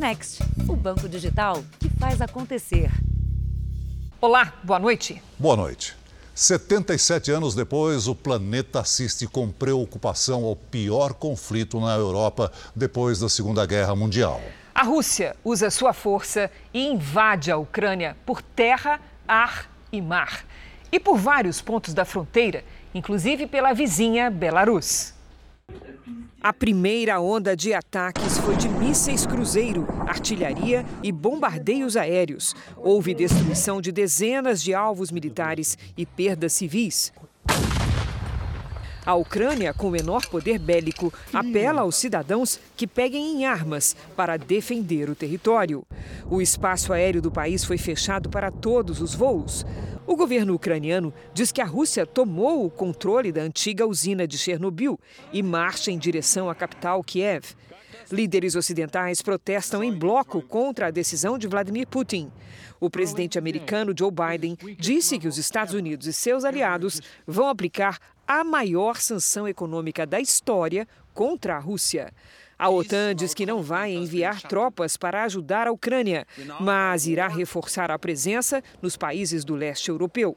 Next, o banco digital que faz acontecer. Olá, boa noite. Boa noite. 77 anos depois, o planeta assiste com preocupação ao pior conflito na Europa depois da Segunda Guerra Mundial. A Rússia usa sua força e invade a Ucrânia por terra, ar e mar. E por vários pontos da fronteira, inclusive pela vizinha Belarus. A primeira onda de ataques foi de mísseis cruzeiro, artilharia e bombardeios aéreos. Houve destruição de dezenas de alvos militares e perdas civis. A Ucrânia, com menor poder bélico, apela aos cidadãos que peguem em armas para defender o território. O espaço aéreo do país foi fechado para todos os voos. O governo ucraniano diz que a Rússia tomou o controle da antiga usina de Chernobyl e marcha em direção à capital Kiev. Líderes ocidentais protestam em bloco contra a decisão de Vladimir Putin. O presidente americano Joe Biden disse que os Estados Unidos e seus aliados vão aplicar a maior sanção econômica da história contra a Rússia. A OTAN diz que não vai enviar tropas para ajudar a Ucrânia, mas irá reforçar a presença nos países do leste europeu.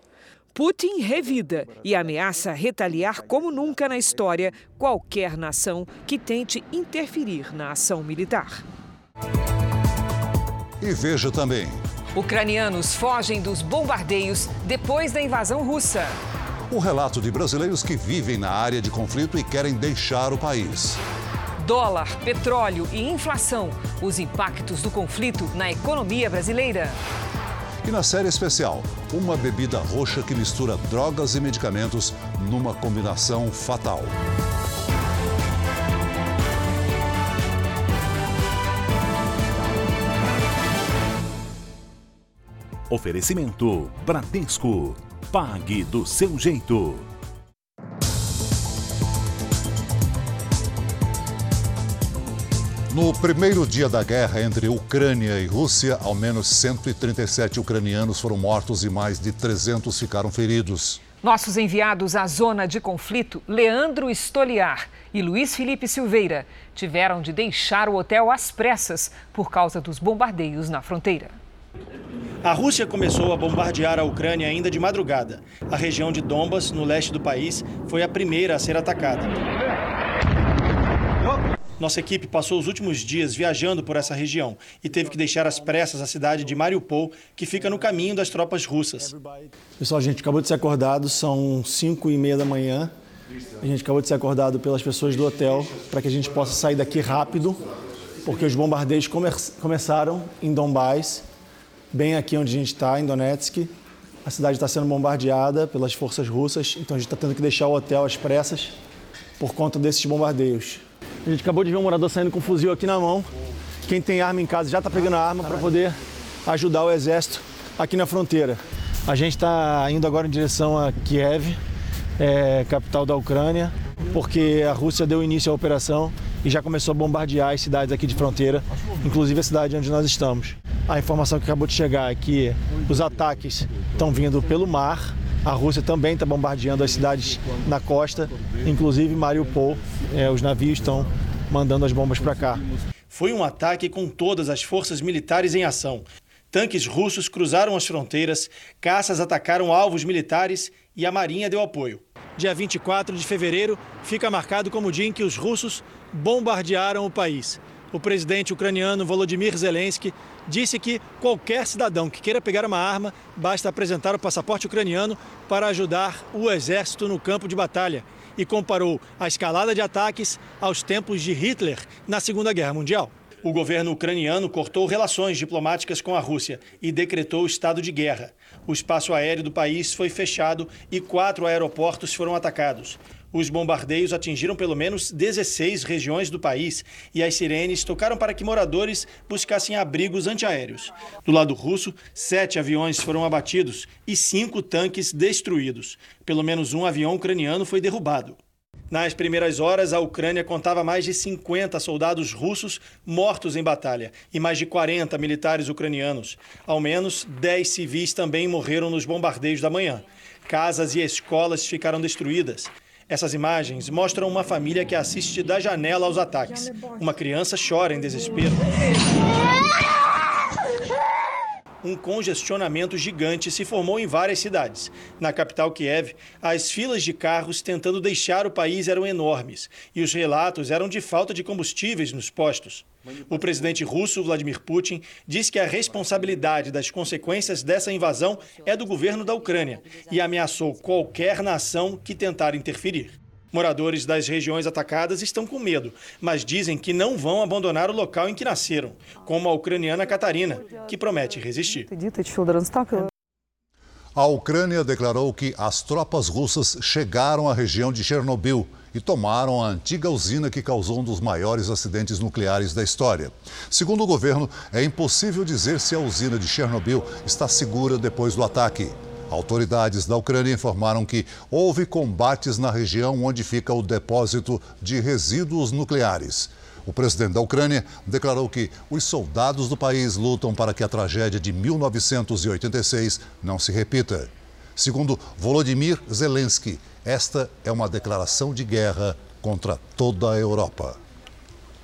Putin revida e ameaça retaliar como nunca na história qualquer nação que tente interferir na ação militar. E veja também. Ucranianos fogem dos bombardeios depois da invasão russa. O relato de brasileiros que vivem na área de conflito e querem deixar o país dólar, petróleo e inflação, os impactos do conflito na economia brasileira. E na série especial, uma bebida roxa que mistura drogas e medicamentos numa combinação fatal. Oferecimento Bradesco. Pague do seu jeito. No primeiro dia da guerra entre Ucrânia e Rússia, ao menos 137 ucranianos foram mortos e mais de 300 ficaram feridos. Nossos enviados à zona de conflito, Leandro Estoliar e Luiz Felipe Silveira, tiveram de deixar o hotel às pressas por causa dos bombardeios na fronteira. A Rússia começou a bombardear a Ucrânia ainda de madrugada. A região de Donbas, no leste do país, foi a primeira a ser atacada. Nossa equipe passou os últimos dias viajando por essa região e teve que deixar às pressas a cidade de Mariupol, que fica no caminho das tropas russas. Pessoal, a gente acabou de ser acordado, são 5 e meia da manhã. A gente acabou de ser acordado pelas pessoas do hotel para que a gente possa sair daqui rápido, porque os bombardeios come começaram em Donbás, bem aqui onde a gente está, em Donetsk. A cidade está sendo bombardeada pelas forças russas, então a gente está tendo que deixar o hotel às pressas por conta desses bombardeios. A gente acabou de ver um morador saindo com um fuzil aqui na mão. Quem tem arma em casa já está pegando a arma para poder ajudar o exército aqui na fronteira. A gente está indo agora em direção a Kiev, é, capital da Ucrânia, porque a Rússia deu início à operação e já começou a bombardear as cidades aqui de fronteira, inclusive a cidade onde nós estamos. A informação que acabou de chegar é que os ataques estão vindo pelo mar, a Rússia também está bombardeando as cidades na costa, inclusive Mariupol. É, os navios estão mandando as bombas para cá. Foi um ataque com todas as forças militares em ação. Tanques russos cruzaram as fronteiras, caças atacaram alvos militares e a Marinha deu apoio. Dia 24 de fevereiro fica marcado como o dia em que os russos bombardearam o país. O presidente ucraniano Volodymyr Zelensky disse que qualquer cidadão que queira pegar uma arma basta apresentar o passaporte ucraniano para ajudar o exército no campo de batalha e comparou a escalada de ataques aos tempos de Hitler na Segunda Guerra Mundial. O governo ucraniano cortou relações diplomáticas com a Rússia e decretou estado de guerra. O espaço aéreo do país foi fechado e quatro aeroportos foram atacados. Os bombardeios atingiram pelo menos 16 regiões do país e as sirenes tocaram para que moradores buscassem abrigos antiaéreos. Do lado russo, sete aviões foram abatidos e cinco tanques destruídos. Pelo menos um avião ucraniano foi derrubado. Nas primeiras horas, a Ucrânia contava mais de 50 soldados russos mortos em batalha e mais de 40 militares ucranianos. Ao menos 10 civis também morreram nos bombardeios da manhã. Casas e escolas ficaram destruídas. Essas imagens mostram uma família que assiste da janela aos ataques. Uma criança chora em desespero. Um congestionamento gigante se formou em várias cidades. Na capital Kiev, as filas de carros tentando deixar o país eram enormes e os relatos eram de falta de combustíveis nos postos. O presidente russo Vladimir Putin disse que a responsabilidade das consequências dessa invasão é do governo da Ucrânia e ameaçou qualquer nação que tentar interferir. Moradores das regiões atacadas estão com medo, mas dizem que não vão abandonar o local em que nasceram, como a ucraniana Catarina, que promete resistir. A Ucrânia declarou que as tropas russas chegaram à região de Chernobyl e tomaram a antiga usina que causou um dos maiores acidentes nucleares da história. Segundo o governo, é impossível dizer se a usina de Chernobyl está segura depois do ataque. Autoridades da Ucrânia informaram que houve combates na região onde fica o depósito de resíduos nucleares. O presidente da Ucrânia declarou que os soldados do país lutam para que a tragédia de 1986 não se repita. Segundo Volodymyr Zelensky, esta é uma declaração de guerra contra toda a Europa.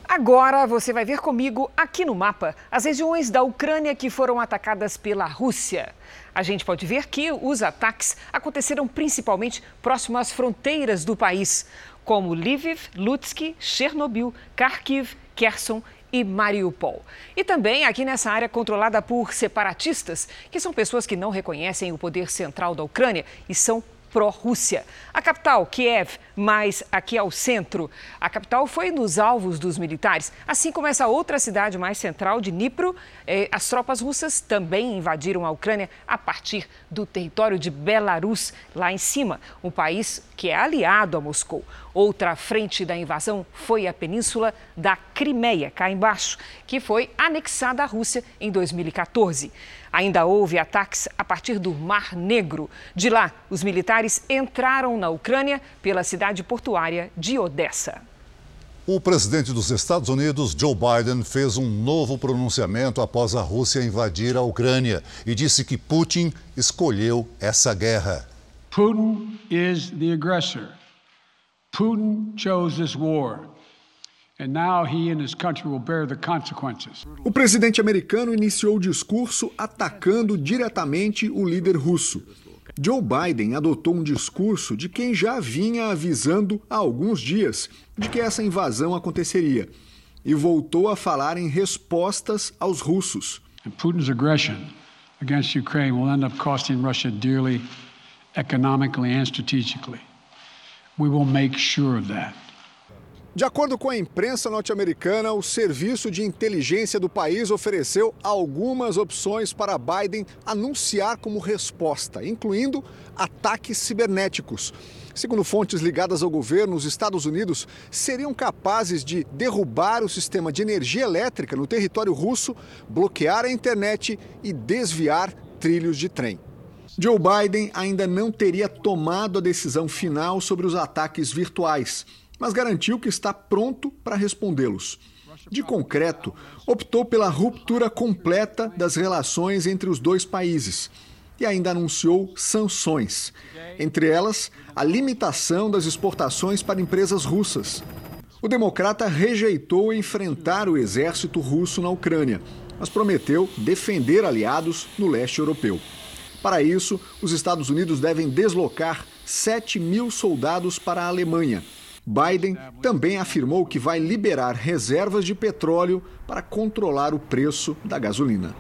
Agora você vai ver comigo aqui no mapa as regiões da Ucrânia que foram atacadas pela Rússia. A gente pode ver que os ataques aconteceram principalmente próximo às fronteiras do país, como Lviv, Lutsk, Chernobyl, Kharkiv, Kherson e Mariupol. E também aqui nessa área controlada por separatistas, que são pessoas que não reconhecem o poder central da Ucrânia e são pró-Rússia. A capital, Kiev, mais aqui ao centro. A capital foi nos alvos dos militares, assim como essa outra cidade mais central de Dnipro. Eh, as tropas russas também invadiram a Ucrânia a partir do território de Belarus, lá em cima, um país que é aliado a Moscou. Outra frente da invasão foi a península da Crimeia, cá embaixo, que foi anexada à Rússia em 2014. Ainda houve ataques a partir do Mar Negro. De lá, os militares entraram na Ucrânia pela cidade portuária de Odessa. O presidente dos Estados Unidos, Joe Biden, fez um novo pronunciamento após a Rússia invadir a Ucrânia e disse que Putin escolheu essa guerra. Putin is the aggressor. Putin chose this war. O presidente americano iniciou o discurso atacando diretamente o líder russo. Joe Biden adotou um discurso de quem já vinha avisando há alguns dias de que essa invasão aconteceria e voltou a falar em respostas aos russos. Putin's aggression against Ukraine will end up costing Russia dearly economically and strategically. We will make sure of that. De acordo com a imprensa norte-americana, o serviço de inteligência do país ofereceu algumas opções para Biden anunciar como resposta, incluindo ataques cibernéticos. Segundo fontes ligadas ao governo, os Estados Unidos seriam capazes de derrubar o sistema de energia elétrica no território russo, bloquear a internet e desviar trilhos de trem. Joe Biden ainda não teria tomado a decisão final sobre os ataques virtuais mas garantiu que está pronto para respondê-los. De concreto, optou pela ruptura completa das relações entre os dois países e ainda anunciou sanções, entre elas a limitação das exportações para empresas russas. O democrata rejeitou enfrentar o exército russo na Ucrânia, mas prometeu defender aliados no leste europeu. Para isso, os Estados Unidos devem deslocar 7 mil soldados para a Alemanha Biden também afirmou que vai liberar reservas de petróleo para controlar o preço da gasolina.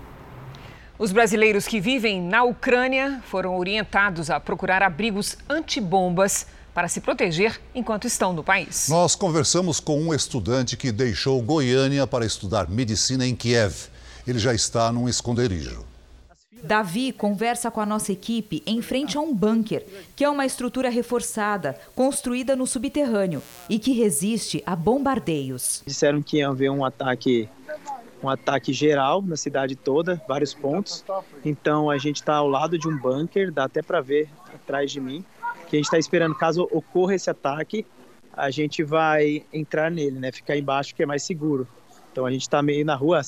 Os brasileiros que vivem na Ucrânia foram orientados a procurar abrigos antibombas para se proteger enquanto estão no país. Nós conversamos com um estudante que deixou Goiânia para estudar medicina em Kiev. Ele já está num esconderijo. Davi conversa com a nossa equipe em frente a um bunker, que é uma estrutura reforçada, construída no subterrâneo e que resiste a bombardeios. Disseram que ia haver um ataque, um ataque geral na cidade toda, vários pontos. Então a gente está ao lado de um bunker, dá até para ver atrás de mim, que a gente está esperando caso ocorra esse ataque, a gente vai entrar nele, né? Ficar embaixo que é mais seguro. Então a gente está meio na rua,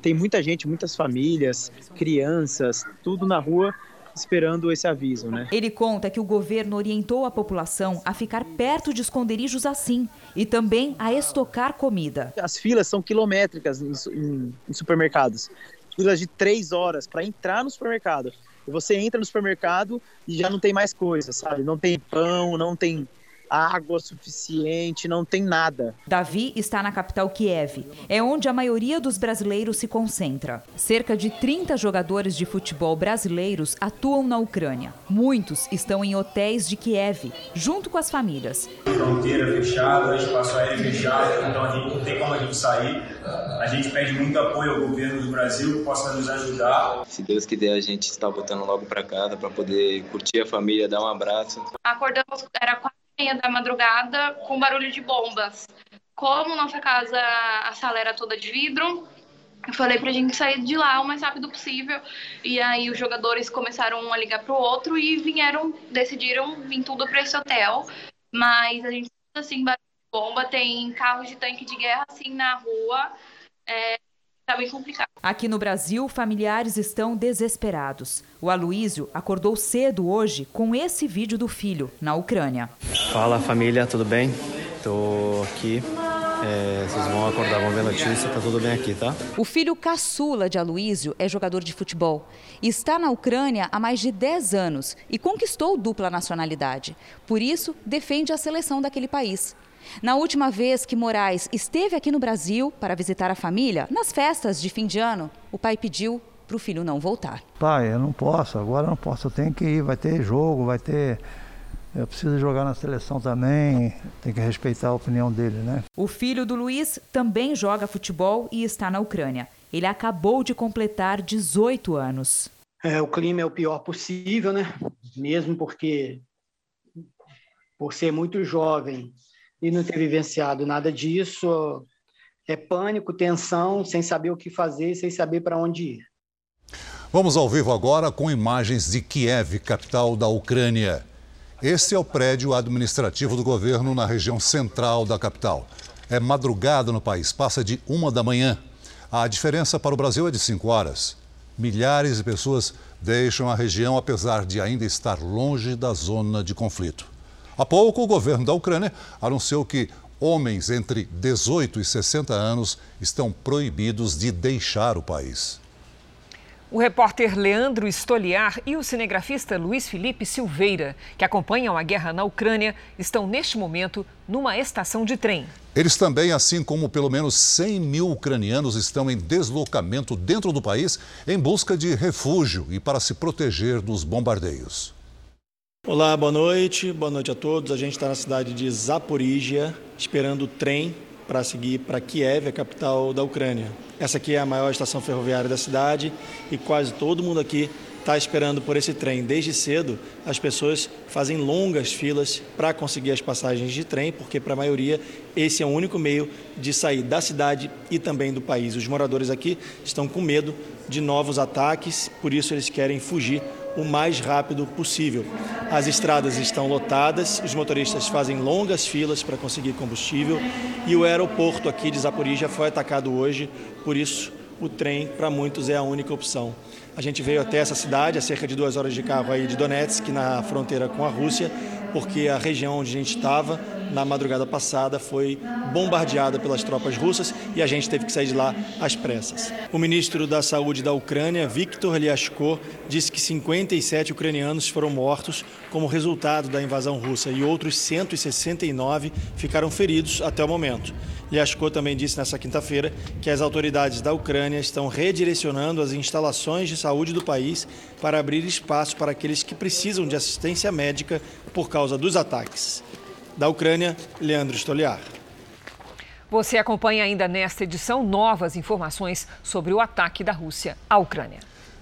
tem muita gente, muitas famílias, crianças, tudo na rua, esperando esse aviso, né? Ele conta que o governo orientou a população a ficar perto de esconderijos assim e também a estocar comida. As filas são quilométricas em, em, em supermercados. Filas de três horas para entrar no supermercado. E você entra no supermercado e já não tem mais coisa, sabe? Não tem pão, não tem água suficiente, não tem nada. Davi está na capital Kiev. É onde a maioria dos brasileiros se concentra. Cerca de 30 jogadores de futebol brasileiros atuam na Ucrânia. Muitos estão em hotéis de Kiev, junto com as famílias. Fronteira fechada, espaço aéreo fechado, então a gente não tem como a gente sair. A gente pede muito apoio ao governo do Brasil que possa nos ajudar. Se Deus quiser, a gente está voltando logo para casa para poder curtir a família, dar um abraço. Acordamos, era quase meia da madrugada com barulho de bombas. Como nossa casa, a sala era toda de vidro, eu falei pra gente sair de lá o mais rápido possível. E aí os jogadores começaram um a ligar pro outro e vieram, decidiram vir tudo para esse hotel. Mas a gente assim, barulho de bomba, tem carros de tanque de guerra assim na rua. É, Tá bem complicado. Aqui no Brasil, familiares estão desesperados. O Aloísio acordou cedo hoje com esse vídeo do filho, na Ucrânia. Fala família, tudo bem? Tô aqui. É, vocês vão acordar, vão ver a notícia, tá tudo bem aqui, tá? O filho caçula de Aloísio é jogador de futebol. Está na Ucrânia há mais de 10 anos e conquistou dupla nacionalidade. Por isso, defende a seleção daquele país. Na última vez que Moraes esteve aqui no Brasil para visitar a família, nas festas de fim de ano, o pai pediu para o filho não voltar. Pai, eu não posso, agora eu não posso, eu tenho que ir, vai ter jogo, vai ter. Eu preciso jogar na seleção também, tem que respeitar a opinião dele, né? O filho do Luiz também joga futebol e está na Ucrânia. Ele acabou de completar 18 anos. É, o clima é o pior possível, né? Mesmo porque, por ser muito jovem, e não ter vivenciado nada disso, é pânico, tensão, sem saber o que fazer, sem saber para onde ir. Vamos ao vivo agora com imagens de Kiev, capital da Ucrânia. Este é o prédio administrativo do governo na região central da capital. É madrugada no país, passa de uma da manhã. A diferença para o Brasil é de cinco horas. Milhares de pessoas deixam a região apesar de ainda estar longe da zona de conflito. Há pouco, o governo da Ucrânia anunciou que homens entre 18 e 60 anos estão proibidos de deixar o país. O repórter Leandro Stoliar e o cinegrafista Luiz Felipe Silveira, que acompanham a guerra na Ucrânia, estão neste momento numa estação de trem. Eles também, assim como pelo menos 100 mil ucranianos, estão em deslocamento dentro do país em busca de refúgio e para se proteger dos bombardeios. Olá, boa noite. Boa noite a todos. A gente está na cidade de Zaporizhia, esperando o trem para seguir para Kiev, a capital da Ucrânia. Essa aqui é a maior estação ferroviária da cidade e quase todo mundo aqui está esperando por esse trem. Desde cedo, as pessoas fazem longas filas para conseguir as passagens de trem, porque para a maioria esse é o único meio de sair da cidade e também do país. Os moradores aqui estão com medo de novos ataques, por isso eles querem fugir o mais rápido possível. As estradas estão lotadas, os motoristas fazem longas filas para conseguir combustível e o aeroporto aqui de Zaporizhia foi atacado hoje, por isso o trem para muitos é a única opção. A gente veio até essa cidade, a cerca de duas horas de carro aí de Donetsk, na fronteira com a Rússia, porque a região onde a gente estava na madrugada passada foi bombardeada pelas tropas russas e a gente teve que sair de lá às pressas. O ministro da Saúde da Ucrânia, Viktor Lyashko, disse que 57 ucranianos foram mortos como resultado da invasão russa e outros 169 ficaram feridos até o momento. Lyashko também disse nesta quinta-feira que as autoridades da Ucrânia estão redirecionando as instalações de saúde do país para abrir espaço para aqueles que precisam de assistência médica por causa dos ataques. Da Ucrânia, Leandro Stoliar. Você acompanha ainda nesta edição novas informações sobre o ataque da Rússia à Ucrânia.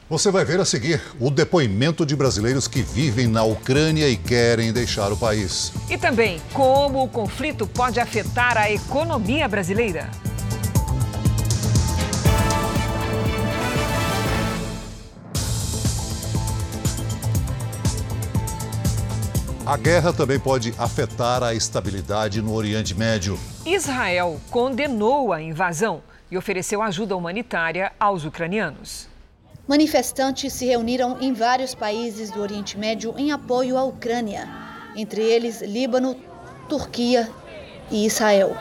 Você vai ver a seguir o depoimento de brasileiros que vivem na Ucrânia e querem deixar o país. E também como o conflito pode afetar a economia brasileira. A guerra também pode afetar a estabilidade no Oriente Médio. Israel condenou a invasão e ofereceu ajuda humanitária aos ucranianos. Manifestantes se reuniram em vários países do Oriente Médio em apoio à Ucrânia, entre eles Líbano, Turquia e Israel.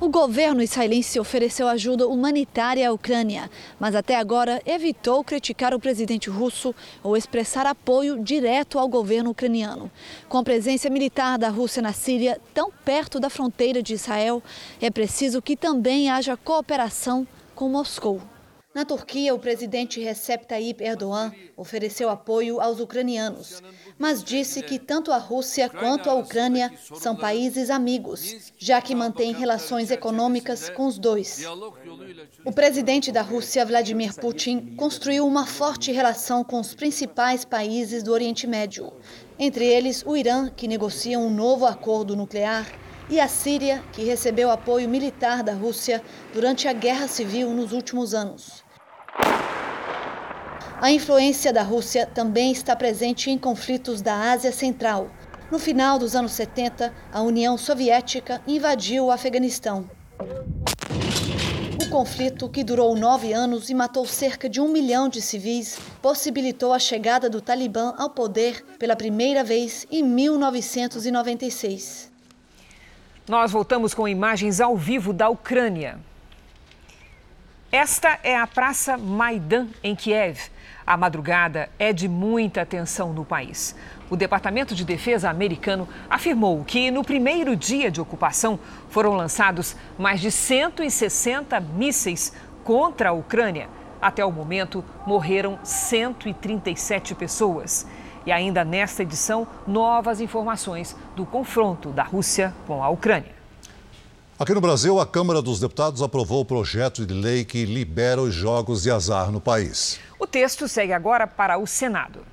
O governo israelense ofereceu ajuda humanitária à Ucrânia, mas até agora evitou criticar o presidente russo ou expressar apoio direto ao governo ucraniano. Com a presença militar da Rússia na Síria tão perto da fronteira de Israel, é preciso que também haja cooperação com Moscou. Na Turquia, o presidente Recep Tayyip Erdogan ofereceu apoio aos ucranianos, mas disse que tanto a Rússia quanto a Ucrânia são países amigos, já que mantém relações econômicas com os dois. O presidente da Rússia, Vladimir Putin, construiu uma forte relação com os principais países do Oriente Médio, entre eles o Irã, que negocia um novo acordo nuclear e a Síria, que recebeu apoio militar da Rússia durante a guerra civil nos últimos anos. A influência da Rússia também está presente em conflitos da Ásia Central. No final dos anos 70, a União Soviética invadiu o Afeganistão. O conflito, que durou nove anos e matou cerca de um milhão de civis, possibilitou a chegada do Talibã ao poder pela primeira vez em 1996. Nós voltamos com imagens ao vivo da Ucrânia. Esta é a Praça Maidan, em Kiev. A madrugada é de muita tensão no país. O Departamento de Defesa americano afirmou que no primeiro dia de ocupação foram lançados mais de 160 mísseis contra a Ucrânia. Até o momento, morreram 137 pessoas. E ainda nesta edição, novas informações do confronto da Rússia com a Ucrânia. Aqui no Brasil, a Câmara dos Deputados aprovou o projeto de lei que libera os jogos de azar no país. O texto segue agora para o Senado.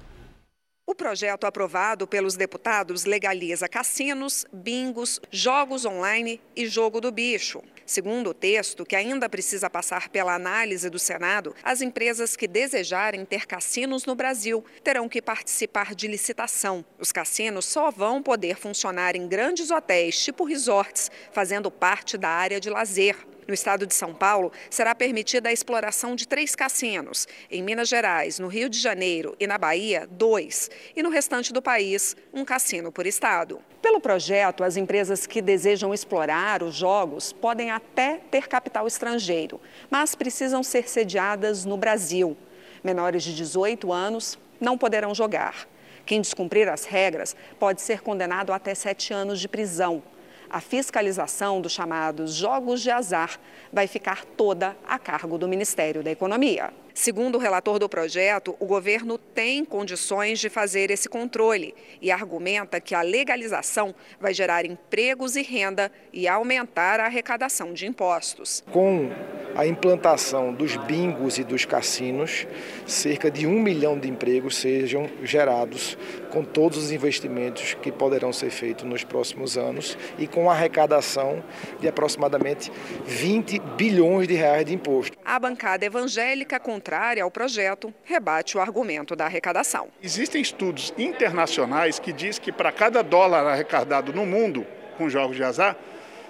O projeto aprovado pelos deputados legaliza cassinos, bingos, jogos online e jogo do bicho. Segundo o texto, que ainda precisa passar pela análise do Senado, as empresas que desejarem ter cassinos no Brasil terão que participar de licitação. Os cassinos só vão poder funcionar em grandes hotéis, tipo resorts, fazendo parte da área de lazer. No estado de São Paulo, será permitida a exploração de três cassinos. Em Minas Gerais, no Rio de Janeiro e na Bahia, dois. E no restante do país, um cassino por estado. Pelo projeto, as empresas que desejam explorar os jogos podem até ter capital estrangeiro, mas precisam ser sediadas no Brasil. Menores de 18 anos não poderão jogar. Quem descumprir as regras pode ser condenado a até sete anos de prisão a fiscalização dos chamados jogos de azar vai ficar toda a cargo do Ministério da Economia. Segundo o relator do projeto, o governo tem condições de fazer esse controle e argumenta que a legalização vai gerar empregos e renda e aumentar a arrecadação de impostos. Com a implantação dos bingos e dos cassinos, cerca de um milhão de empregos sejam gerados com todos os investimentos que poderão ser feitos nos próximos anos e com a arrecadação de aproximadamente 20 bilhões de reais de imposto. A bancada evangélica contrária ao projeto rebate o argumento da arrecadação. Existem estudos internacionais que dizem que para cada dólar arrecadado no mundo com jogos de azar,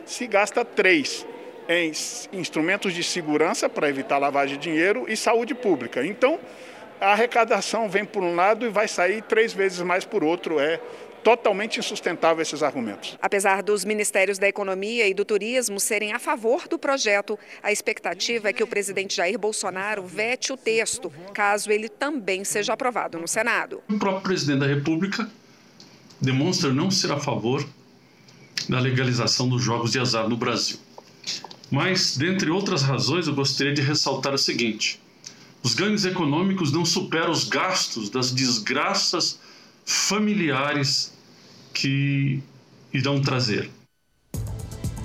se gasta três em instrumentos de segurança para evitar lavagem de dinheiro e saúde pública. Então, a arrecadação vem por um lado e vai sair três vezes mais por outro. É totalmente insustentável esses argumentos. Apesar dos ministérios da Economia e do Turismo serem a favor do projeto, a expectativa é que o presidente Jair Bolsonaro vete o texto, caso ele também seja aprovado no Senado. O próprio presidente da República demonstra não ser a favor da legalização dos jogos de azar no Brasil. Mas, dentre outras razões, eu gostaria de ressaltar o seguinte: os ganhos econômicos não superam os gastos das desgraças familiares que irão trazer.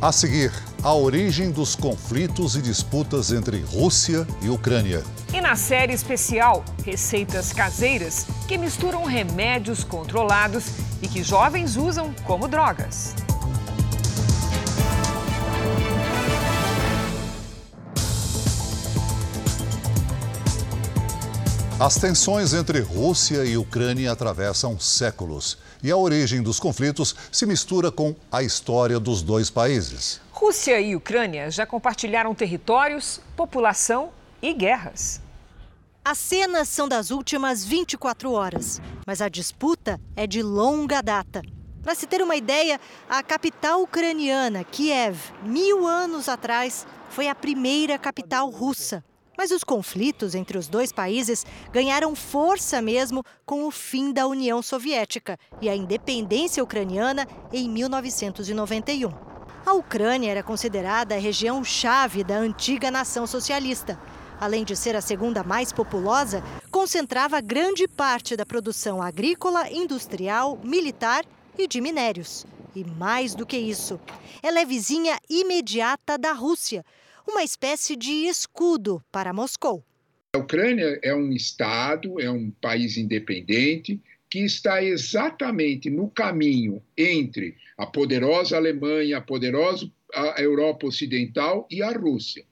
A seguir, a origem dos conflitos e disputas entre Rússia e Ucrânia. E na série especial, receitas caseiras que misturam remédios controlados e que jovens usam como drogas. As tensões entre Rússia e Ucrânia atravessam séculos e a origem dos conflitos se mistura com a história dos dois países. Rússia e Ucrânia já compartilharam territórios, população e guerras. As cenas são das últimas 24 horas, mas a disputa é de longa data. Para se ter uma ideia, a capital ucraniana, Kiev, mil anos atrás, foi a primeira capital russa. Mas os conflitos entre os dois países ganharam força mesmo com o fim da União Soviética e a independência ucraniana em 1991. A Ucrânia era considerada a região-chave da antiga nação socialista. Além de ser a segunda mais populosa, concentrava grande parte da produção agrícola, industrial, militar e de minérios. E mais do que isso, ela é vizinha imediata da Rússia, uma espécie de escudo para Moscou. A Ucrânia é um Estado, é um país independente que está exatamente no caminho entre a poderosa Alemanha, a poderosa Europa Ocidental e a Rússia.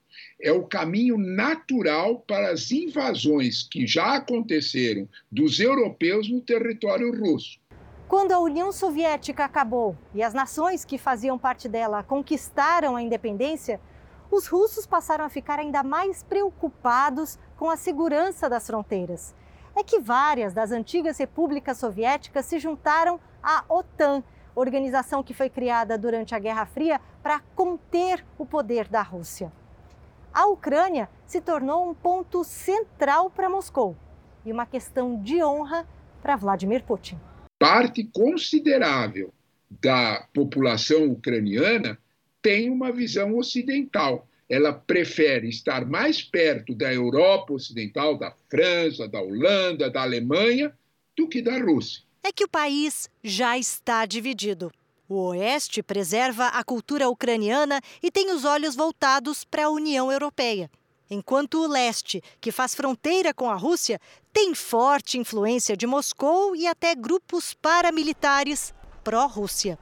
É o caminho natural para as invasões que já aconteceram dos europeus no território russo. Quando a União Soviética acabou e as nações que faziam parte dela conquistaram a independência, os russos passaram a ficar ainda mais preocupados com a segurança das fronteiras. É que várias das antigas repúblicas soviéticas se juntaram à OTAN, organização que foi criada durante a Guerra Fria para conter o poder da Rússia. A Ucrânia se tornou um ponto central para Moscou e uma questão de honra para Vladimir Putin. Parte considerável da população ucraniana tem uma visão ocidental. Ela prefere estar mais perto da Europa Ocidental, da França, da Holanda, da Alemanha, do que da Rússia. É que o país já está dividido. O Oeste preserva a cultura ucraniana e tem os olhos voltados para a União Europeia. Enquanto o Leste, que faz fronteira com a Rússia, tem forte influência de Moscou e até grupos paramilitares pró-Rússia.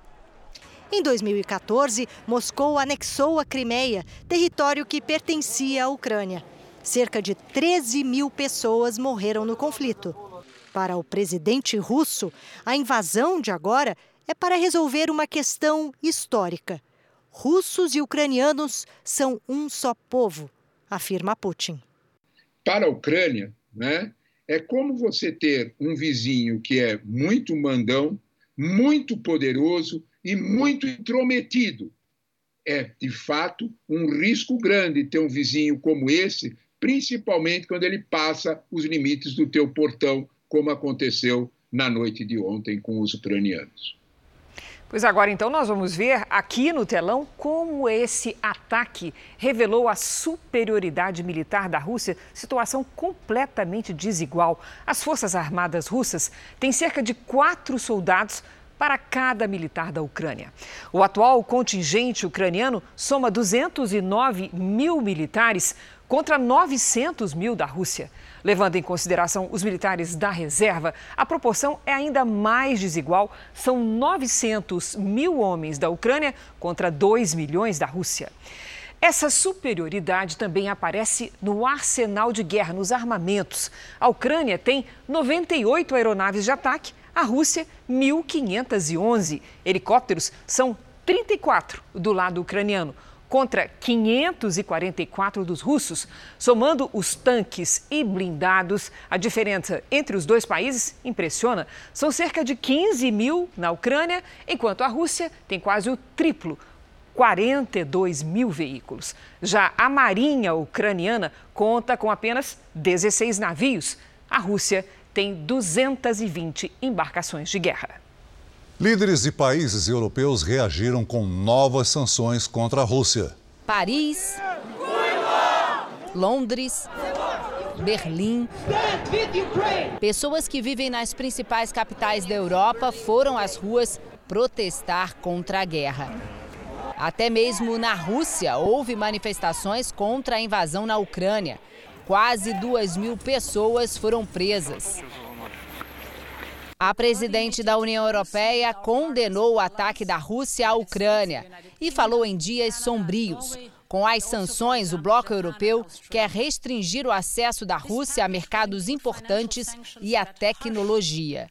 Em 2014, Moscou anexou a Crimeia, território que pertencia à Ucrânia. Cerca de 13 mil pessoas morreram no conflito. Para o presidente russo, a invasão de agora é para resolver uma questão histórica. Russos e ucranianos são um só povo, afirma Putin. Para a Ucrânia, né, é como você ter um vizinho que é muito mandão, muito poderoso e muito intrometido. É, de fato, um risco grande ter um vizinho como esse, principalmente quando ele passa os limites do teu portão, como aconteceu na noite de ontem com os ucranianos. Pois agora então nós vamos ver aqui no telão como esse ataque revelou a superioridade militar da Rússia, situação completamente desigual. As Forças Armadas russas têm cerca de quatro soldados para cada militar da Ucrânia. O atual contingente ucraniano soma 209 mil militares contra 900 mil da Rússia. Levando em consideração os militares da reserva, a proporção é ainda mais desigual. São 900 mil homens da Ucrânia contra 2 milhões da Rússia. Essa superioridade também aparece no arsenal de guerra, nos armamentos. A Ucrânia tem 98 aeronaves de ataque a Rússia, 1.511. Helicópteros são 34 do lado ucraniano, contra 544 dos russos. Somando os tanques e blindados, a diferença entre os dois países impressiona. São cerca de 15 mil na Ucrânia, enquanto a Rússia tem quase o triplo. 42 mil veículos. Já a Marinha Ucraniana conta com apenas 16 navios. A Rússia tem 220 embarcações de guerra. Líderes de países europeus reagiram com novas sanções contra a Rússia. Paris, Londres, Berlim. Pessoas que vivem nas principais capitais da Europa foram às ruas protestar contra a guerra. Até mesmo na Rússia houve manifestações contra a invasão na Ucrânia. Quase duas mil pessoas foram presas. A presidente da União Europeia condenou o ataque da Rússia à Ucrânia e falou em dias sombrios. Com as sanções, o bloco europeu quer restringir o acesso da Rússia a mercados importantes e a tecnologia.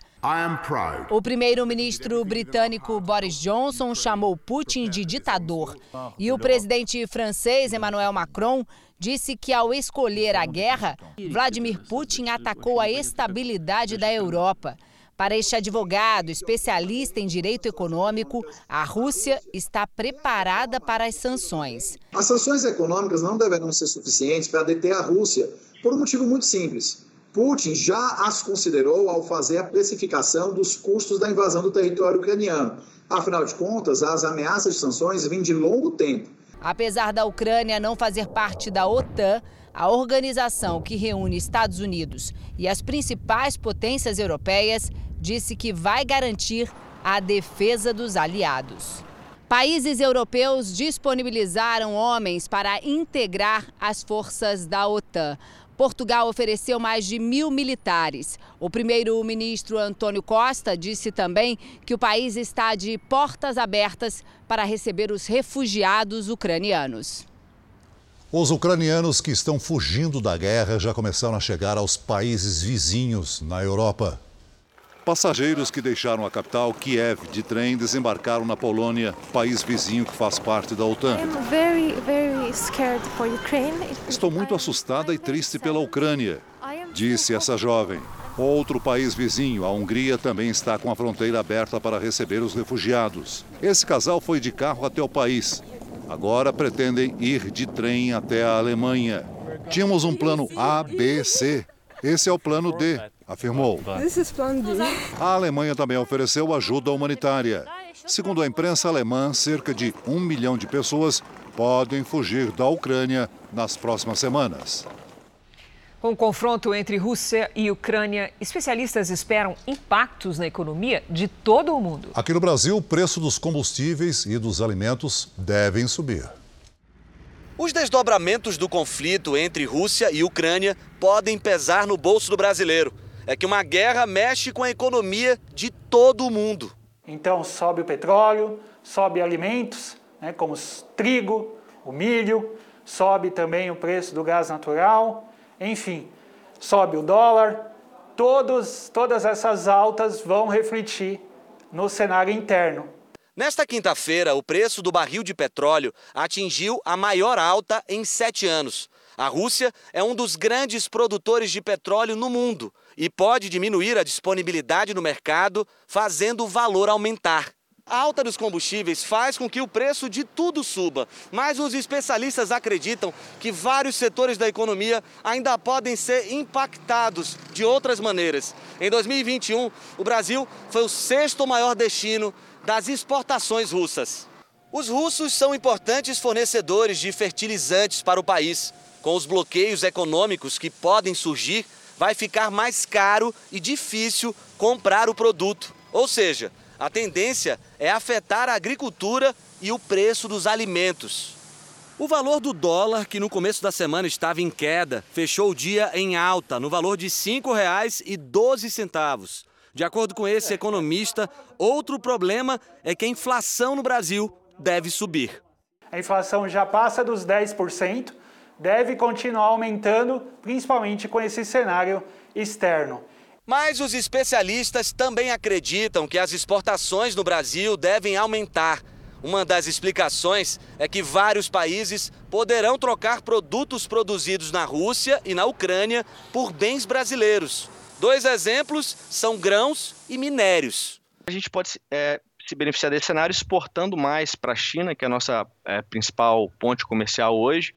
O primeiro-ministro britânico Boris Johnson chamou Putin de ditador. E o presidente francês Emmanuel Macron disse que, ao escolher a guerra, Vladimir Putin atacou a estabilidade da Europa. Para este advogado, especialista em direito econômico, a Rússia está preparada para as sanções. As sanções econômicas não deverão ser suficientes para deter a Rússia, por um motivo muito simples. Putin já as considerou ao fazer a precificação dos custos da invasão do território ucraniano. Afinal de contas, as ameaças de sanções vêm de longo tempo. Apesar da Ucrânia não fazer parte da OTAN, a organização que reúne Estados Unidos e as principais potências europeias disse que vai garantir a defesa dos aliados. Países europeus disponibilizaram homens para integrar as forças da OTAN. Portugal ofereceu mais de mil militares. O primeiro-ministro Antônio Costa disse também que o país está de portas abertas para receber os refugiados ucranianos. Os ucranianos que estão fugindo da guerra já começaram a chegar aos países vizinhos na Europa. Passageiros que deixaram a capital, Kiev, de trem, desembarcaram na Polônia, país vizinho que faz parte da OTAN. Estou muito assustada e triste pela Ucrânia, disse essa jovem. Outro país vizinho, a Hungria, também está com a fronteira aberta para receber os refugiados. Esse casal foi de carro até o país. Agora pretendem ir de trem até a Alemanha. Tínhamos um plano A, B, C. Esse é o plano D, afirmou. A Alemanha também ofereceu ajuda humanitária. Segundo a imprensa alemã, cerca de um milhão de pessoas podem fugir da Ucrânia nas próximas semanas. Com o confronto entre Rússia e Ucrânia, especialistas esperam impactos na economia de todo o mundo. Aqui no Brasil, o preço dos combustíveis e dos alimentos devem subir. Os desdobramentos do conflito entre Rússia e Ucrânia podem pesar no bolso do brasileiro. É que uma guerra mexe com a economia de todo o mundo. Então sobe o petróleo, sobe alimentos, né, como o trigo, o milho, sobe também o preço do gás natural, enfim, sobe o dólar. Todos, todas essas altas vão refletir no cenário interno. Nesta quinta-feira, o preço do barril de petróleo atingiu a maior alta em sete anos. A Rússia é um dos grandes produtores de petróleo no mundo e pode diminuir a disponibilidade no mercado, fazendo o valor aumentar. A alta dos combustíveis faz com que o preço de tudo suba, mas os especialistas acreditam que vários setores da economia ainda podem ser impactados de outras maneiras. Em 2021, o Brasil foi o sexto maior destino das exportações russas. Os russos são importantes fornecedores de fertilizantes para o país. Com os bloqueios econômicos que podem surgir, vai ficar mais caro e difícil comprar o produto. Ou seja, a tendência é afetar a agricultura e o preço dos alimentos. O valor do dólar, que no começo da semana estava em queda, fechou o dia em alta, no valor de R$ 5,12. De acordo com esse economista, outro problema é que a inflação no Brasil deve subir. A inflação já passa dos 10%, deve continuar aumentando, principalmente com esse cenário externo. Mas os especialistas também acreditam que as exportações no Brasil devem aumentar. Uma das explicações é que vários países poderão trocar produtos produzidos na Rússia e na Ucrânia por bens brasileiros. Dois exemplos são grãos e minérios. A gente pode é, se beneficiar desse cenário exportando mais para a China, que é a nossa é, principal ponte comercial hoje.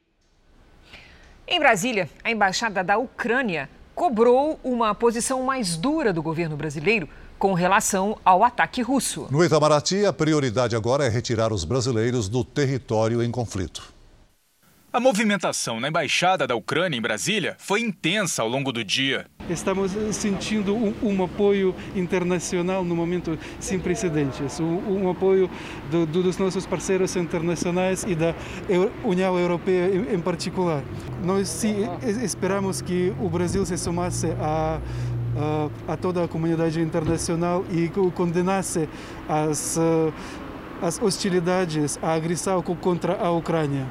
Em Brasília, a embaixada da Ucrânia cobrou uma posição mais dura do governo brasileiro com relação ao ataque russo. No Itamaraty, a prioridade agora é retirar os brasileiros do território em conflito. A movimentação na embaixada da Ucrânia em Brasília foi intensa ao longo do dia. Estamos sentindo um, um apoio internacional no momento sem precedentes, um, um apoio do, do, dos nossos parceiros internacionais e da União Europeia em, em particular. Nós sim, esperamos que o Brasil se somasse a a, toda a comunidade internacional e condenasse as, as hostilidades, a agressão contra a Ucrânia.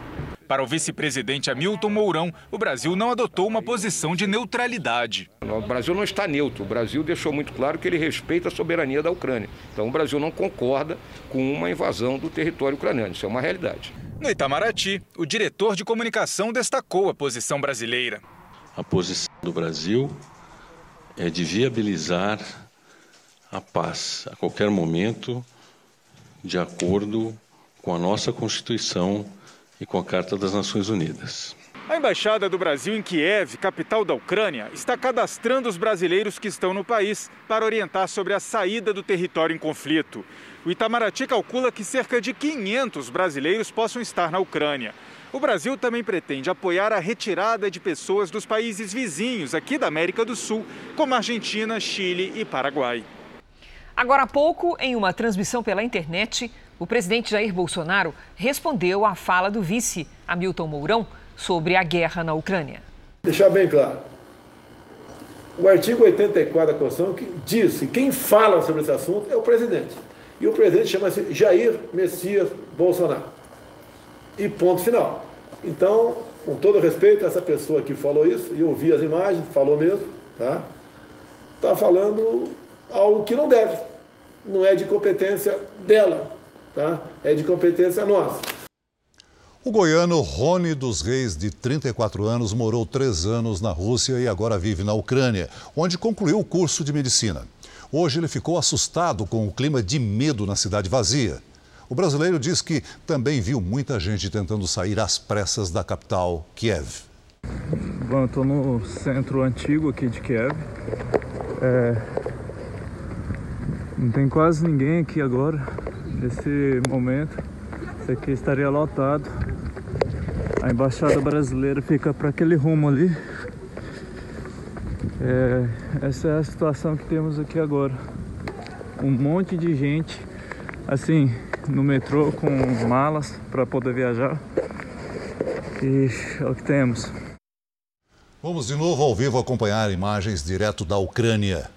Para o vice-presidente Hamilton Mourão, o Brasil não adotou uma posição de neutralidade. O Brasil não está neutro. O Brasil deixou muito claro que ele respeita a soberania da Ucrânia. Então o Brasil não concorda com uma invasão do território ucraniano. Isso é uma realidade. No Itamaraty, o diretor de comunicação destacou a posição brasileira. A posição do Brasil é de viabilizar a paz a qualquer momento, de acordo com a nossa Constituição e com a Carta das Nações Unidas. A Embaixada do Brasil em Kiev, capital da Ucrânia, está cadastrando os brasileiros que estão no país para orientar sobre a saída do território em conflito. O Itamaraty calcula que cerca de 500 brasileiros possam estar na Ucrânia. O Brasil também pretende apoiar a retirada de pessoas dos países vizinhos aqui da América do Sul, como Argentina, Chile e Paraguai. Agora há pouco, em uma transmissão pela internet, o presidente Jair Bolsonaro respondeu à fala do vice, Hamilton Mourão, sobre a guerra na Ucrânia. Deixar bem claro. O artigo 84 da Constituição diz que quem fala sobre esse assunto é o presidente. E o presidente chama-se Jair Messias Bolsonaro. E ponto final. Então, com todo respeito essa pessoa que falou isso, e eu vi as imagens, falou mesmo, tá? Está falando algo que não deve. Não é de competência dela, tá? É de competência nossa. O goiano Rony dos Reis, de 34 anos, morou três anos na Rússia e agora vive na Ucrânia, onde concluiu o curso de medicina. Hoje ele ficou assustado com o clima de medo na cidade vazia. O brasileiro diz que também viu muita gente tentando sair às pressas da capital, Kiev. Bom, estou no centro antigo aqui de Kiev. É... Não tem quase ninguém aqui agora, nesse momento. Isso aqui estaria lotado. A embaixada brasileira fica para aquele rumo ali. É, essa é a situação que temos aqui agora. Um monte de gente, assim, no metrô com malas para poder viajar. E é o que temos. Vamos de novo ao vivo acompanhar imagens direto da Ucrânia.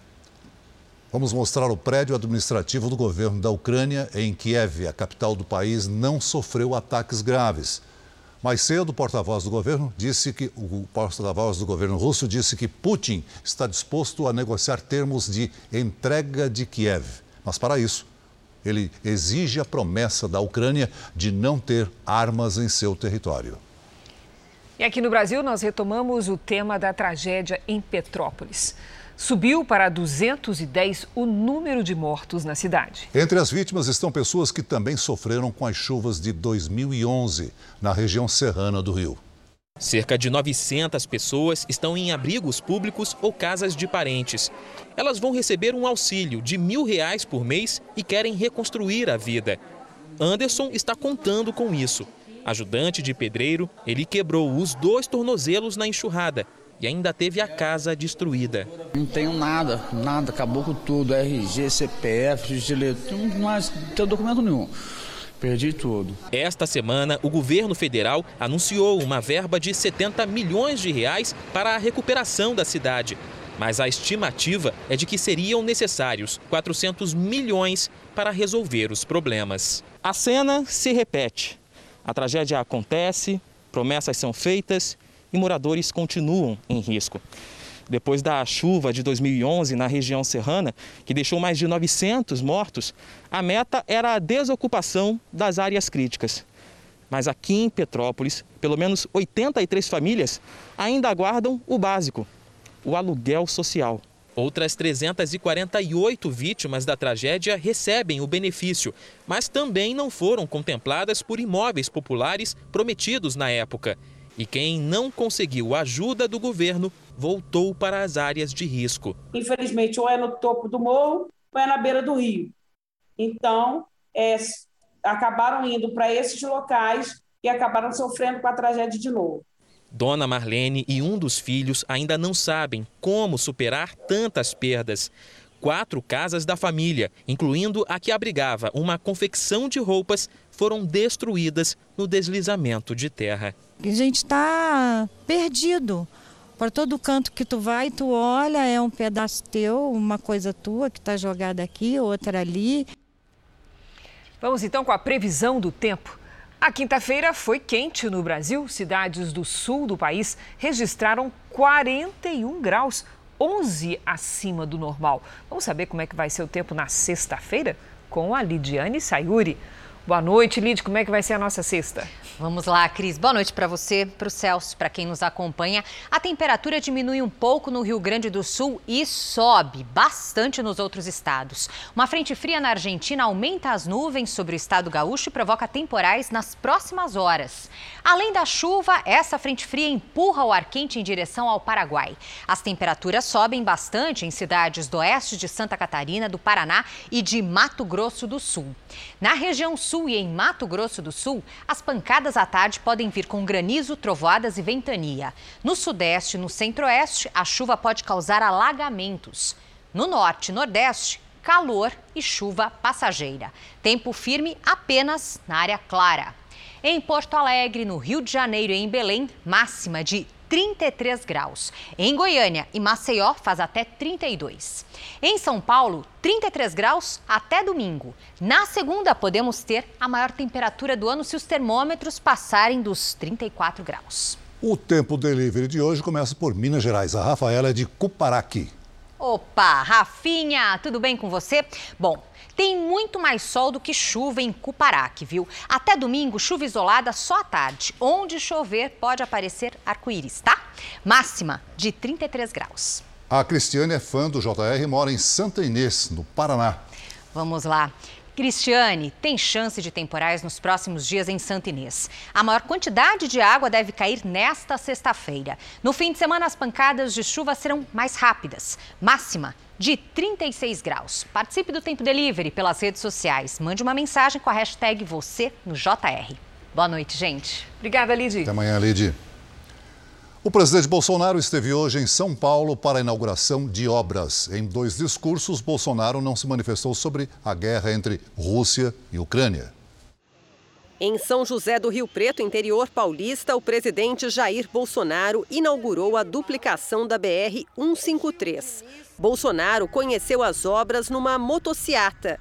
Vamos mostrar o prédio administrativo do governo da Ucrânia em Kiev. A capital do país não sofreu ataques graves. Mais cedo, o porta-voz do governo disse que o porta-voz do governo russo disse que Putin está disposto a negociar termos de entrega de Kiev. Mas para isso, ele exige a promessa da Ucrânia de não ter armas em seu território. E aqui no Brasil, nós retomamos o tema da tragédia em Petrópolis. Subiu para 210 o número de mortos na cidade. Entre as vítimas estão pessoas que também sofreram com as chuvas de 2011 na região serrana do Rio. Cerca de 900 pessoas estão em abrigos públicos ou casas de parentes. Elas vão receber um auxílio de mil reais por mês e querem reconstruir a vida. Anderson está contando com isso. Ajudante de pedreiro, ele quebrou os dois tornozelos na enxurrada e ainda teve a casa destruída. Não tenho nada, nada, acabou com tudo, RG, CPF, direito, não mais tenho documento nenhum. Perdi tudo. Esta semana, o governo federal anunciou uma verba de 70 milhões de reais para a recuperação da cidade. Mas a estimativa é de que seriam necessários 400 milhões para resolver os problemas. A cena se repete. A tragédia acontece, promessas são feitas e moradores continuam em risco. Depois da chuva de 2011 na região serrana, que deixou mais de 900 mortos, a meta era a desocupação das áreas críticas. Mas aqui em Petrópolis, pelo menos 83 famílias ainda aguardam o básico: o aluguel social. Outras 348 vítimas da tragédia recebem o benefício, mas também não foram contempladas por imóveis populares prometidos na época. E quem não conseguiu ajuda do governo voltou para as áreas de risco. Infelizmente, ou é no topo do morro ou é na beira do rio. Então, é, acabaram indo para esses locais e acabaram sofrendo com a tragédia de novo. Dona Marlene e um dos filhos ainda não sabem como superar tantas perdas. Quatro casas da família, incluindo a que abrigava uma confecção de roupas, foram destruídas no deslizamento de terra. A gente está perdido. Para todo canto que tu vai, tu olha, é um pedaço teu, uma coisa tua que está jogada aqui, outra ali. Vamos então com a previsão do tempo. A quinta-feira foi quente no Brasil. Cidades do sul do país registraram 41 graus, 11 acima do normal. Vamos saber como é que vai ser o tempo na sexta-feira? Com a Lidiane Sayuri. Boa noite, Lid. Como é que vai ser a nossa sexta? Vamos lá, Cris. Boa noite para você, para o Celso, para quem nos acompanha. A temperatura diminui um pouco no Rio Grande do Sul e sobe bastante nos outros estados. Uma frente fria na Argentina aumenta as nuvens sobre o estado gaúcho e provoca temporais nas próximas horas. Além da chuva, essa frente fria empurra o ar quente em direção ao Paraguai. As temperaturas sobem bastante em cidades do oeste de Santa Catarina, do Paraná e de Mato Grosso do Sul. Na região sul e em Mato Grosso do Sul, as pancadas à tarde podem vir com granizo, trovoadas e ventania. No sudeste e no centro-oeste, a chuva pode causar alagamentos. No norte e nordeste, calor e chuva passageira. Tempo firme apenas na área clara. Em Porto Alegre, no Rio de Janeiro e em Belém, máxima de 33 graus. Em Goiânia e Maceió faz até 32. Em São Paulo, 33 graus até domingo. Na segunda, podemos ter a maior temperatura do ano se os termômetros passarem dos 34 graus. O tempo delivery de hoje começa por Minas Gerais. A Rafaela é de Cuparaqui. Opa, Rafinha, tudo bem com você? Bom, tem muito mais sol do que chuva em Cuparaque, viu? Até domingo, chuva isolada só à tarde. Onde chover, pode aparecer arco-íris, tá? Máxima de 33 graus. A Cristiane é fã do JR e mora em Santa Inês, no Paraná. Vamos lá. Cristiane, tem chance de temporais nos próximos dias em Santa Inês. A maior quantidade de água deve cair nesta sexta-feira. No fim de semana, as pancadas de chuva serão mais rápidas. Máxima de 36 graus. Participe do Tempo Delivery pelas redes sociais. Mande uma mensagem com a hashtag você no JR. Boa noite, gente. Obrigada, Lid. Até amanhã, Lid. O presidente Bolsonaro esteve hoje em São Paulo para a inauguração de obras. Em dois discursos, Bolsonaro não se manifestou sobre a guerra entre Rússia e Ucrânia. Em São José do Rio Preto, interior paulista, o presidente Jair Bolsonaro inaugurou a duplicação da BR 153. Bolsonaro conheceu as obras numa motociata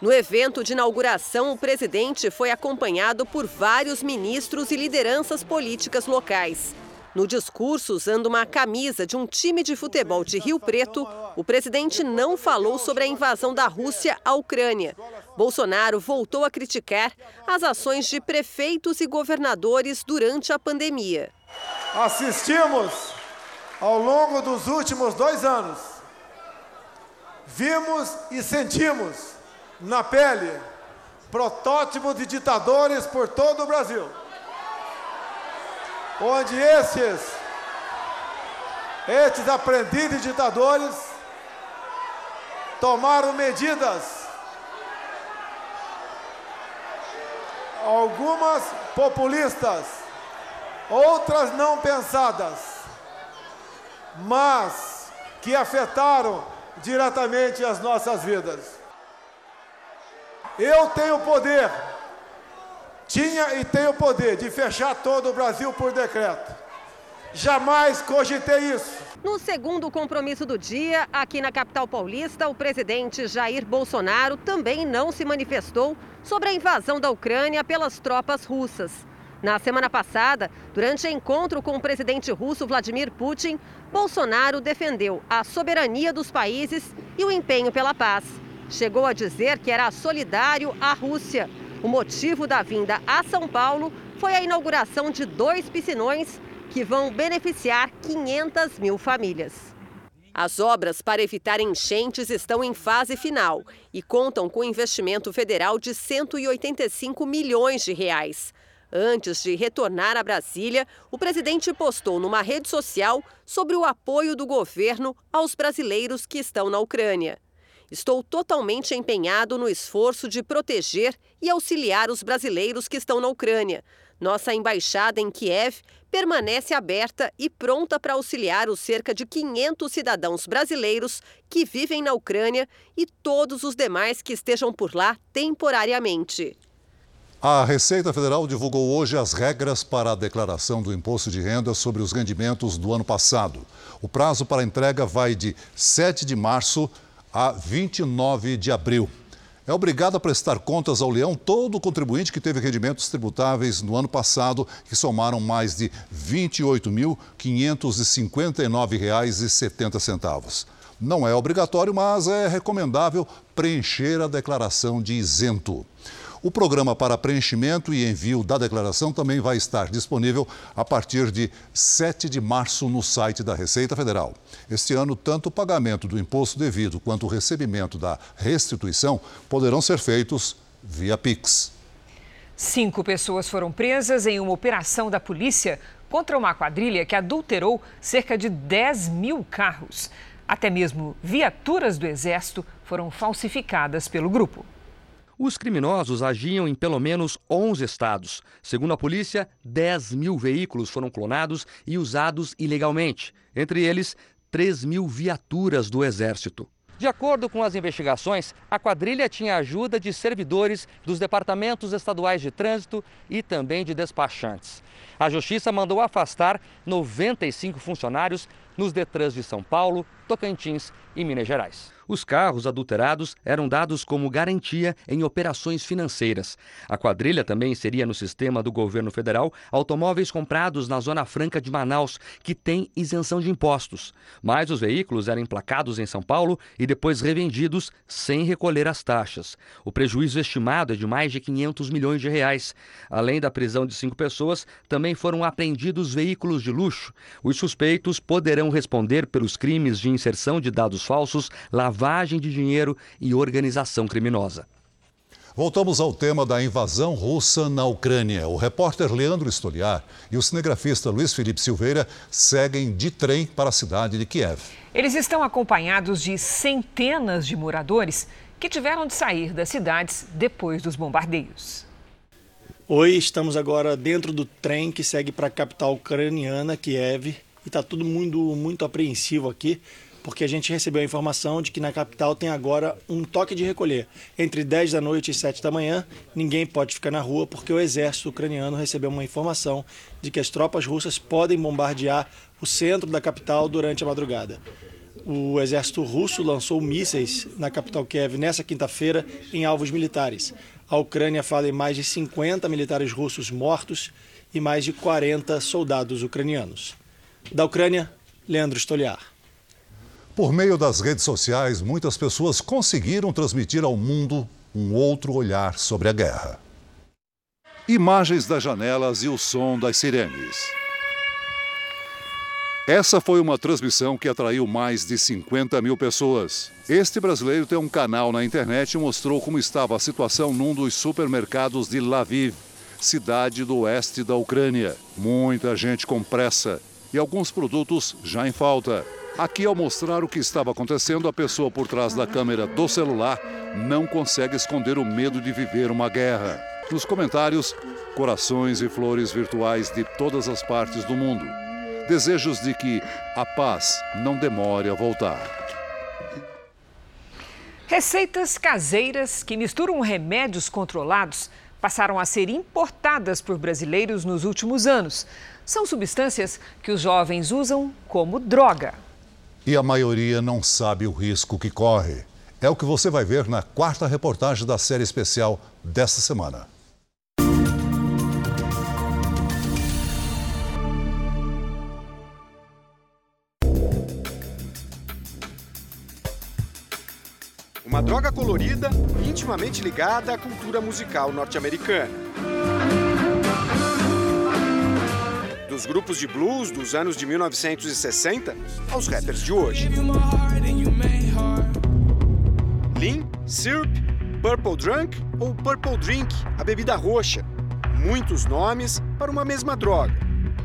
no evento de inauguração, o presidente foi acompanhado por vários ministros e lideranças políticas locais. No discurso, usando uma camisa de um time de futebol de Rio Preto, o presidente não falou sobre a invasão da Rússia à Ucrânia. Bolsonaro voltou a criticar as ações de prefeitos e governadores durante a pandemia. Assistimos ao longo dos últimos dois anos, vimos e sentimos na pele protótipos de ditadores por todo o Brasil. Onde esses, esses aprendizes ditadores tomaram medidas, algumas populistas, outras não pensadas, mas que afetaram diretamente as nossas vidas. Eu tenho poder, tinha e tenho poder de fechar todo o Brasil por decreto. Jamais cogitei isso. No segundo compromisso do dia, aqui na capital paulista, o presidente Jair Bolsonaro também não se manifestou sobre a invasão da Ucrânia pelas tropas russas. Na semana passada, durante encontro com o presidente russo Vladimir Putin, Bolsonaro defendeu a soberania dos países e o empenho pela paz. Chegou a dizer que era solidário à Rússia. O motivo da vinda a São Paulo foi a inauguração de dois piscinões que vão beneficiar 500 mil famílias. As obras para evitar enchentes estão em fase final e contam com investimento federal de 185 milhões de reais. Antes de retornar a Brasília, o presidente postou numa rede social sobre o apoio do governo aos brasileiros que estão na Ucrânia. Estou totalmente empenhado no esforço de proteger e auxiliar os brasileiros que estão na Ucrânia. Nossa embaixada em Kiev permanece aberta e pronta para auxiliar os cerca de 500 cidadãos brasileiros que vivem na Ucrânia e todos os demais que estejam por lá temporariamente. A Receita Federal divulgou hoje as regras para a declaração do imposto de renda sobre os rendimentos do ano passado. O prazo para entrega vai de 7 de março a 29 de abril. É obrigado a prestar contas ao leão todo contribuinte que teve rendimentos tributáveis no ano passado, que somaram mais de R$ 28.559,70. Não é obrigatório, mas é recomendável preencher a declaração de isento. O programa para preenchimento e envio da declaração também vai estar disponível a partir de 7 de março no site da Receita Federal. Este ano, tanto o pagamento do imposto devido quanto o recebimento da restituição poderão ser feitos via Pix. Cinco pessoas foram presas em uma operação da polícia contra uma quadrilha que adulterou cerca de 10 mil carros. Até mesmo viaturas do Exército foram falsificadas pelo grupo. Os criminosos agiam em pelo menos 11 estados. Segundo a polícia, 10 mil veículos foram clonados e usados ilegalmente. Entre eles, 3 mil viaturas do Exército. De acordo com as investigações, a quadrilha tinha ajuda de servidores dos departamentos estaduais de trânsito e também de despachantes. A Justiça mandou afastar 95 funcionários nos Detrans de São Paulo, Tocantins e Minas Gerais. Os carros adulterados eram dados como garantia em operações financeiras. A quadrilha também seria no sistema do governo federal automóveis comprados na Zona Franca de Manaus, que tem isenção de impostos. Mas os veículos eram emplacados em São Paulo e depois revendidos sem recolher as taxas. O prejuízo estimado é de mais de 500 milhões de reais. Além da prisão de cinco pessoas, também foram apreendidos veículos de luxo. Os suspeitos poderão responder pelos crimes de inserção de dados falsos, lavagem de dinheiro e organização criminosa. Voltamos ao tema da invasão russa na Ucrânia. O repórter Leandro Stoliar e o cinegrafista Luiz Felipe Silveira seguem de trem para a cidade de Kiev. Eles estão acompanhados de centenas de moradores que tiveram de sair das cidades depois dos bombardeios. Oi, estamos agora dentro do trem que segue para a capital ucraniana, Kiev, e está tudo muito, muito apreensivo aqui porque a gente recebeu a informação de que na capital tem agora um toque de recolher. Entre 10 da noite e 7 da manhã, ninguém pode ficar na rua porque o exército ucraniano recebeu uma informação de que as tropas russas podem bombardear o centro da capital durante a madrugada. O exército russo lançou mísseis na capital Kiev nessa quinta-feira em alvos militares. A Ucrânia fala em mais de 50 militares russos mortos e mais de 40 soldados ucranianos. Da Ucrânia, Leandro Stoliar. Por meio das redes sociais, muitas pessoas conseguiram transmitir ao mundo um outro olhar sobre a guerra. Imagens das janelas e o som das sirenes. Essa foi uma transmissão que atraiu mais de 50 mil pessoas. Este brasileiro tem um canal na internet e mostrou como estava a situação num dos supermercados de Lviv, cidade do oeste da Ucrânia. Muita gente com pressa e alguns produtos já em falta. Aqui, ao mostrar o que estava acontecendo, a pessoa por trás da câmera do celular não consegue esconder o medo de viver uma guerra. Nos comentários, corações e flores virtuais de todas as partes do mundo. Desejos de que a paz não demore a voltar. Receitas caseiras que misturam remédios controlados passaram a ser importadas por brasileiros nos últimos anos. São substâncias que os jovens usam como droga e a maioria não sabe o risco que corre. É o que você vai ver na quarta reportagem da série especial desta semana. Uma droga colorida intimamente ligada à cultura musical norte-americana. Dos grupos de blues dos anos de 1960 aos rappers de hoje. Lean, Syrup, Purple Drunk ou Purple Drink, a bebida roxa. Muitos nomes para uma mesma droga.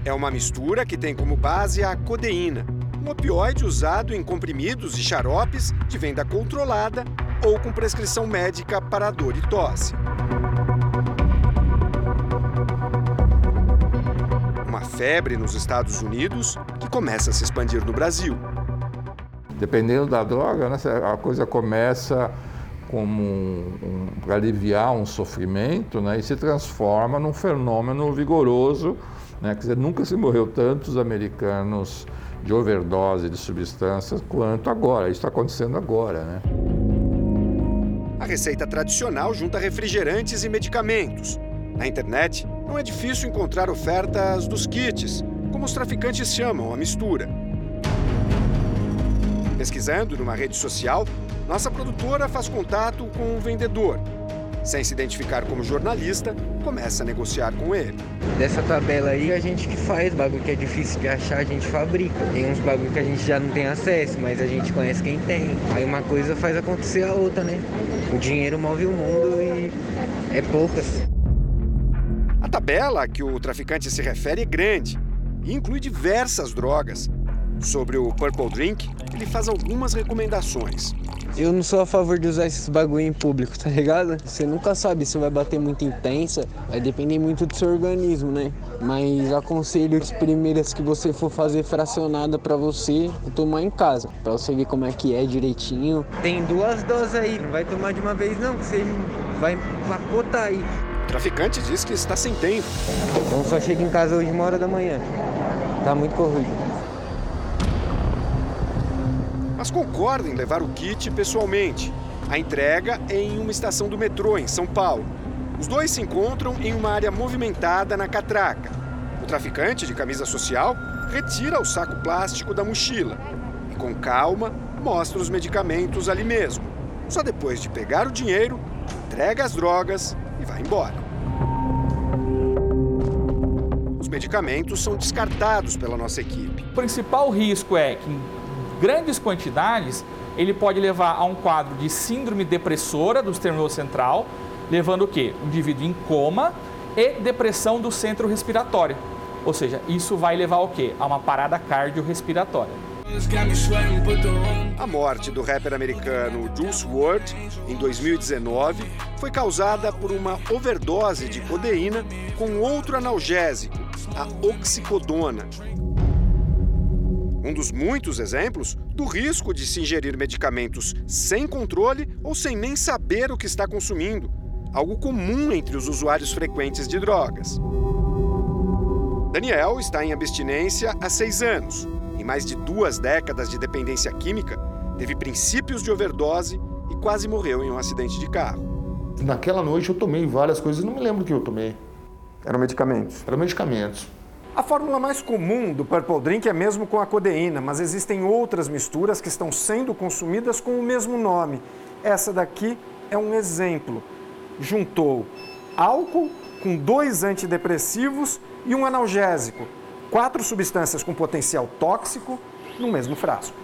É uma mistura que tem como base a codeína, um opioide usado em comprimidos e xaropes de venda controlada ou com prescrição médica para dor e tosse. Febre nos Estados Unidos que começa a se expandir no Brasil. Dependendo da droga, né, a coisa começa como um, um, para aliviar um sofrimento né, e se transforma num fenômeno vigoroso. Né, quer dizer, nunca se morreu tantos americanos de overdose de substâncias quanto agora. Isso está acontecendo agora. Né? A receita tradicional junta refrigerantes e medicamentos. Na internet, não é difícil encontrar ofertas dos kits, como os traficantes chamam a mistura. Pesquisando numa rede social, nossa produtora faz contato com o vendedor. Sem se identificar como jornalista, começa a negociar com ele. Dessa tabela aí, a gente que faz, bagulho que é difícil de achar, a gente fabrica. Tem uns bagulho que a gente já não tem acesso, mas a gente conhece quem tem. Aí uma coisa faz acontecer a outra, né? O dinheiro move o mundo e é poucas. A tabela a que o traficante se refere é grande e inclui diversas drogas. Sobre o Purple Drink, ele faz algumas recomendações. Eu não sou a favor de usar esses bagulho em público, tá ligado? Você nunca sabe se vai bater muito intensa, vai depender muito do seu organismo, né? Mas aconselho as primeiras que você for fazer fracionada para você, tomar em casa, para você ver como é que é direitinho. Tem duas doses aí, não vai tomar de uma vez não, que você vai pacotar aí. O traficante diz que está sem tempo. Então só chega em casa hoje uma hora da manhã. Tá muito corrido. Mas concorda em levar o kit pessoalmente. A entrega é em uma estação do metrô, em São Paulo. Os dois se encontram em uma área movimentada na catraca. O traficante, de camisa social, retira o saco plástico da mochila e, com calma, mostra os medicamentos ali mesmo. Só depois de pegar o dinheiro, entrega as drogas e vai embora. Medicamentos são descartados pela nossa equipe. O principal risco é que, em grandes quantidades, ele pode levar a um quadro de síndrome depressora do nervoso central, levando o quê? O indivíduo em coma e depressão do centro respiratório. Ou seja, isso vai levar ao quê? A uma parada cardiorrespiratória. A morte do rapper americano Juice WRLD em 2019 foi causada por uma overdose de codeína com outro analgésico, a oxicodona. Um dos muitos exemplos do risco de se ingerir medicamentos sem controle ou sem nem saber o que está consumindo, algo comum entre os usuários frequentes de drogas. Daniel está em abstinência há seis anos. Em mais de duas décadas de dependência química, teve princípios de overdose e quase morreu em um acidente de carro. Naquela noite eu tomei várias coisas, não me lembro o que eu tomei. Eram medicamentos? Eram medicamentos. A fórmula mais comum do Purple Drink é mesmo com a codeína, mas existem outras misturas que estão sendo consumidas com o mesmo nome. Essa daqui é um exemplo. Juntou álcool com dois antidepressivos e um analgésico. Quatro substâncias com potencial tóxico no mesmo frasco.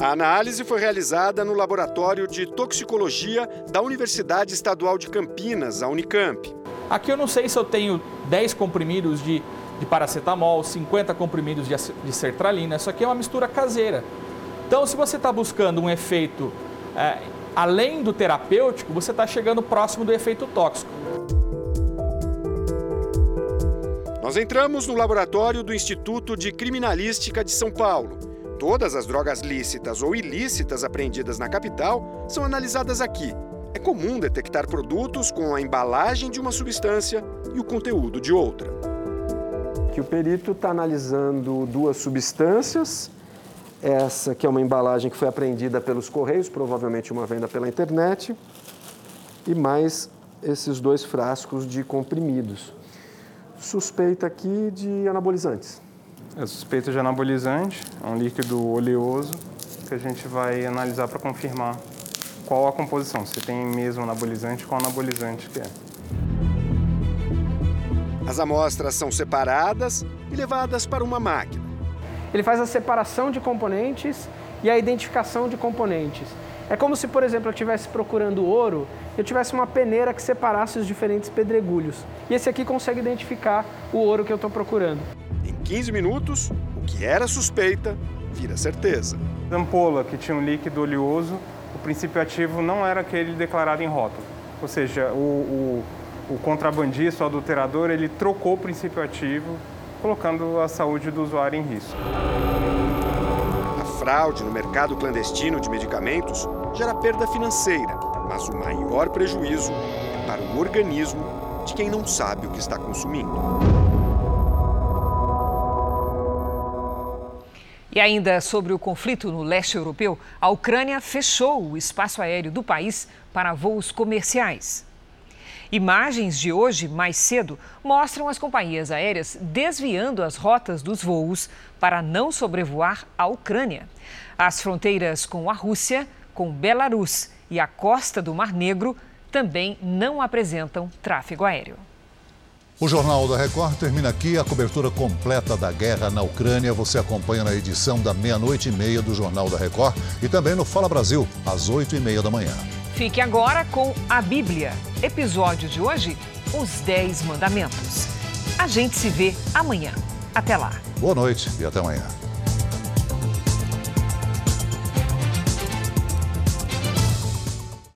A análise foi realizada no Laboratório de Toxicologia da Universidade Estadual de Campinas, a Unicamp. Aqui eu não sei se eu tenho 10 comprimidos de, de paracetamol, 50 comprimidos de, de sertralina. Isso aqui é uma mistura caseira. Então, se você está buscando um efeito é, além do terapêutico, você está chegando próximo do efeito tóxico. Nós entramos no laboratório do Instituto de Criminalística de São Paulo. Todas as drogas lícitas ou ilícitas apreendidas na capital são analisadas aqui. É comum detectar produtos com a embalagem de uma substância e o conteúdo de outra. Que o perito está analisando duas substâncias. Essa que é uma embalagem que foi apreendida pelos correios, provavelmente uma venda pela internet, e mais esses dois frascos de comprimidos suspeita aqui de anabolizantes. É suspeita de anabolizante, é um líquido oleoso que a gente vai analisar para confirmar qual a composição, se tem mesmo anabolizante, qual anabolizante que é. As amostras são separadas e levadas para uma máquina. Ele faz a separação de componentes e a identificação de componentes. É como se, por exemplo, eu estivesse procurando ouro, eu tivesse uma peneira que separasse os diferentes pedregulhos. E esse aqui consegue identificar o ouro que eu estou procurando. Em 15 minutos, o que era suspeita vira certeza. A ampola, que tinha um líquido oleoso, o princípio ativo não era aquele declarado em rótulo. Ou seja, o, o, o contrabandista, o adulterador, ele trocou o princípio ativo, colocando a saúde do usuário em risco. A fraude no mercado clandestino de medicamentos gera perda financeira, mas o maior prejuízo é para o organismo de quem não sabe o que está consumindo. E ainda sobre o conflito no leste europeu, a Ucrânia fechou o espaço aéreo do país para voos comerciais. Imagens de hoje, mais cedo, mostram as companhias aéreas desviando as rotas dos voos para não sobrevoar a Ucrânia. As fronteiras com a Rússia, com Belarus e a costa do Mar Negro também não apresentam tráfego aéreo. O Jornal da Record termina aqui. A cobertura completa da guerra na Ucrânia você acompanha na edição da meia-noite e meia do Jornal da Record e também no Fala Brasil, às oito e meia da manhã. Fique agora com a Bíblia. Episódio de hoje: Os Dez Mandamentos. A gente se vê amanhã. Até lá. Boa noite e até amanhã.